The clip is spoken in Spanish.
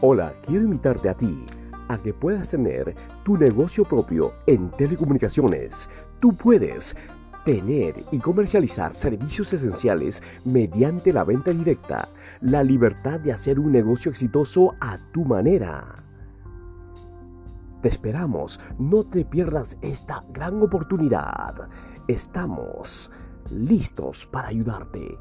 Hola, quiero invitarte a ti a que puedas tener tu negocio propio en telecomunicaciones. Tú puedes tener y comercializar servicios esenciales mediante la venta directa, la libertad de hacer un negocio exitoso a tu manera. Te esperamos, no te pierdas esta gran oportunidad. Estamos listos para ayudarte